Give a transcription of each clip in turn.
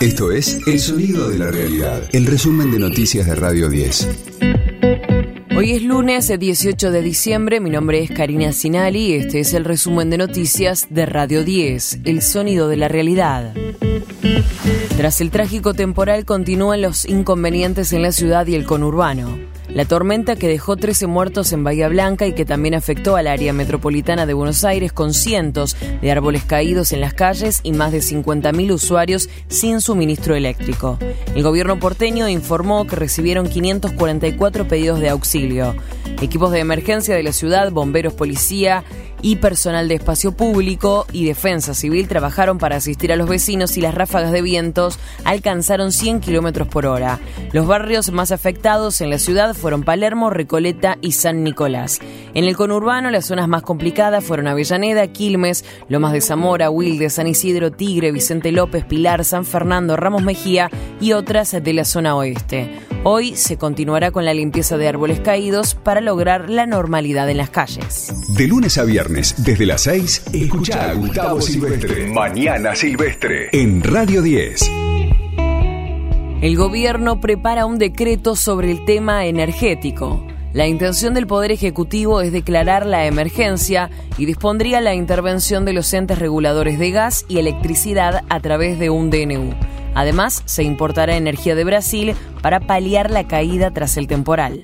Esto es El Sonido de la Realidad, el resumen de noticias de Radio 10. Hoy es lunes 18 de diciembre, mi nombre es Karina Sinali y este es el resumen de noticias de Radio 10, El Sonido de la Realidad. Tras el trágico temporal continúan los inconvenientes en la ciudad y el conurbano. La tormenta que dejó 13 muertos en Bahía Blanca y que también afectó al área metropolitana de Buenos Aires con cientos de árboles caídos en las calles y más de 50.000 usuarios sin suministro eléctrico. El gobierno porteño informó que recibieron 544 pedidos de auxilio. Equipos de emergencia de la ciudad, bomberos, policía, y personal de espacio público y defensa civil trabajaron para asistir a los vecinos y las ráfagas de vientos alcanzaron 100 kilómetros por hora. Los barrios más afectados en la ciudad fueron Palermo, Recoleta y San Nicolás. En el conurbano, las zonas más complicadas fueron Avellaneda, Quilmes, Lomas de Zamora, Wilde, San Isidro, Tigre, Vicente López, Pilar, San Fernando, Ramos Mejía y otras de la zona oeste. Hoy se continuará con la limpieza de árboles caídos para lograr la normalidad en las calles. De lunes a viernes, desde las 6, escucha a Gustavo Silvestre. Mañana Silvestre. En Radio 10. El gobierno prepara un decreto sobre el tema energético. La intención del Poder Ejecutivo es declarar la emergencia y dispondría la intervención de los entes reguladores de gas y electricidad a través de un DNU. Además, se importará energía de Brasil para paliar la caída tras el temporal.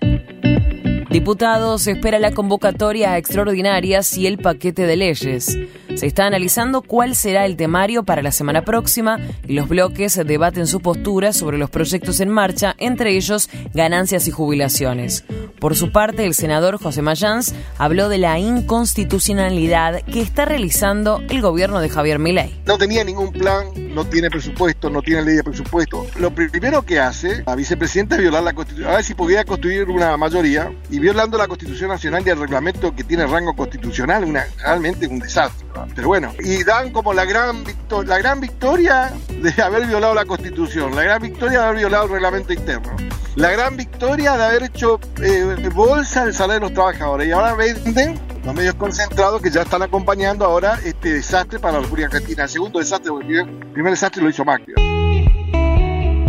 Diputados espera la convocatoria a extraordinarias y el paquete de leyes. Se está analizando cuál será el temario para la semana próxima y los bloques debaten su postura sobre los proyectos en marcha, entre ellos ganancias y jubilaciones. Por su parte, el senador José Mayans habló de la inconstitucionalidad que está realizando el gobierno de Javier Milei. No tenía ningún plan, no tiene presupuesto, no tiene ley de presupuesto. Lo primero que hace la vicepresidenta es violar la Constitución, a ver si podía construir una mayoría y violando la Constitución Nacional y el reglamento que tiene rango constitucional, una, realmente un desastre. Pero bueno, y dan como la gran, la gran victoria de haber violado la Constitución, la gran victoria de haber violado el reglamento interno la gran victoria de haber hecho eh, bolsa del salario de los trabajadores. Y ahora venden los medios concentrados que ya están acompañando ahora este desastre para la República Argentina. El segundo desastre, el primer, desastre lo hizo Macri.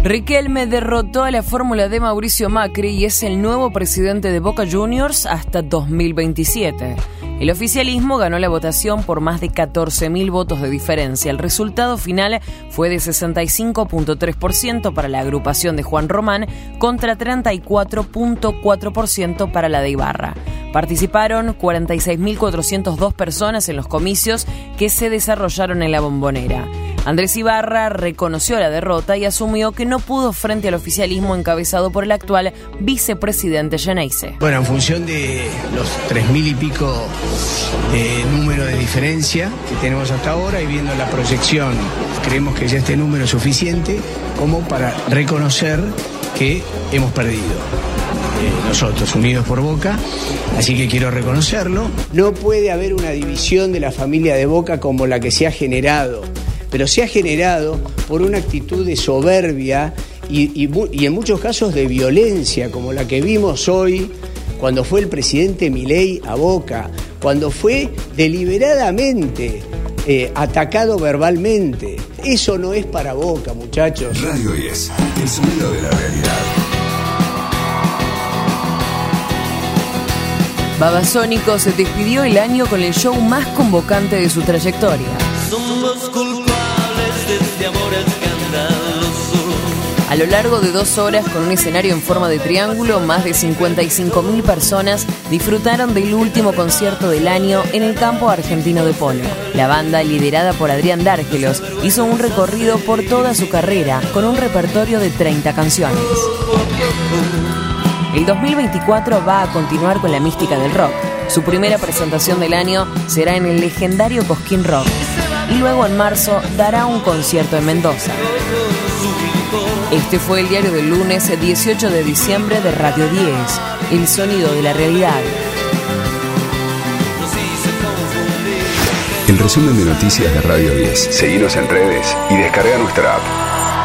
Riquelme derrotó a la fórmula de Mauricio Macri y es el nuevo presidente de Boca Juniors hasta 2027. El oficialismo ganó la votación por más de 14.000 votos de diferencia. El resultado final fue de 65.3% para la agrupación de Juan Román contra 34.4% para la de Ibarra. Participaron 46.402 personas en los comicios que se desarrollaron en la bombonera. Andrés Ibarra reconoció la derrota y asumió que no pudo frente al oficialismo encabezado por el actual vicepresidente Geneise. Bueno, en función de los tres mil y pico de número de diferencia que tenemos hasta ahora y viendo la proyección, creemos que ya este número es suficiente como para reconocer que hemos perdido. Eh, nosotros, unidos por Boca, así que quiero reconocerlo. No puede haber una división de la familia de Boca como la que se ha generado pero se ha generado por una actitud de soberbia y, en muchos casos de violencia, como la que vimos hoy cuando fue el presidente Milei a Boca, cuando fue deliberadamente eh, atacado verbalmente. Eso no es para Boca, muchachos. Radio 10, el sonido de la realidad. Babasónico se despidió el año con el show más convocante de su trayectoria. A lo largo de dos horas con un escenario en forma de triángulo, más de 55.000 personas disfrutaron del último concierto del año en el campo argentino de polo. La banda, liderada por Adrián Dárgelos, hizo un recorrido por toda su carrera con un repertorio de 30 canciones. El 2024 va a continuar con la mística del rock. Su primera presentación del año será en el legendario Cosquín Rock y luego en marzo dará un concierto en Mendoza. Este fue el diario del lunes 18 de diciembre de Radio 10, El sonido de la realidad. El resumen de noticias de Radio 10. Seguimos en redes y descarga nuestra app.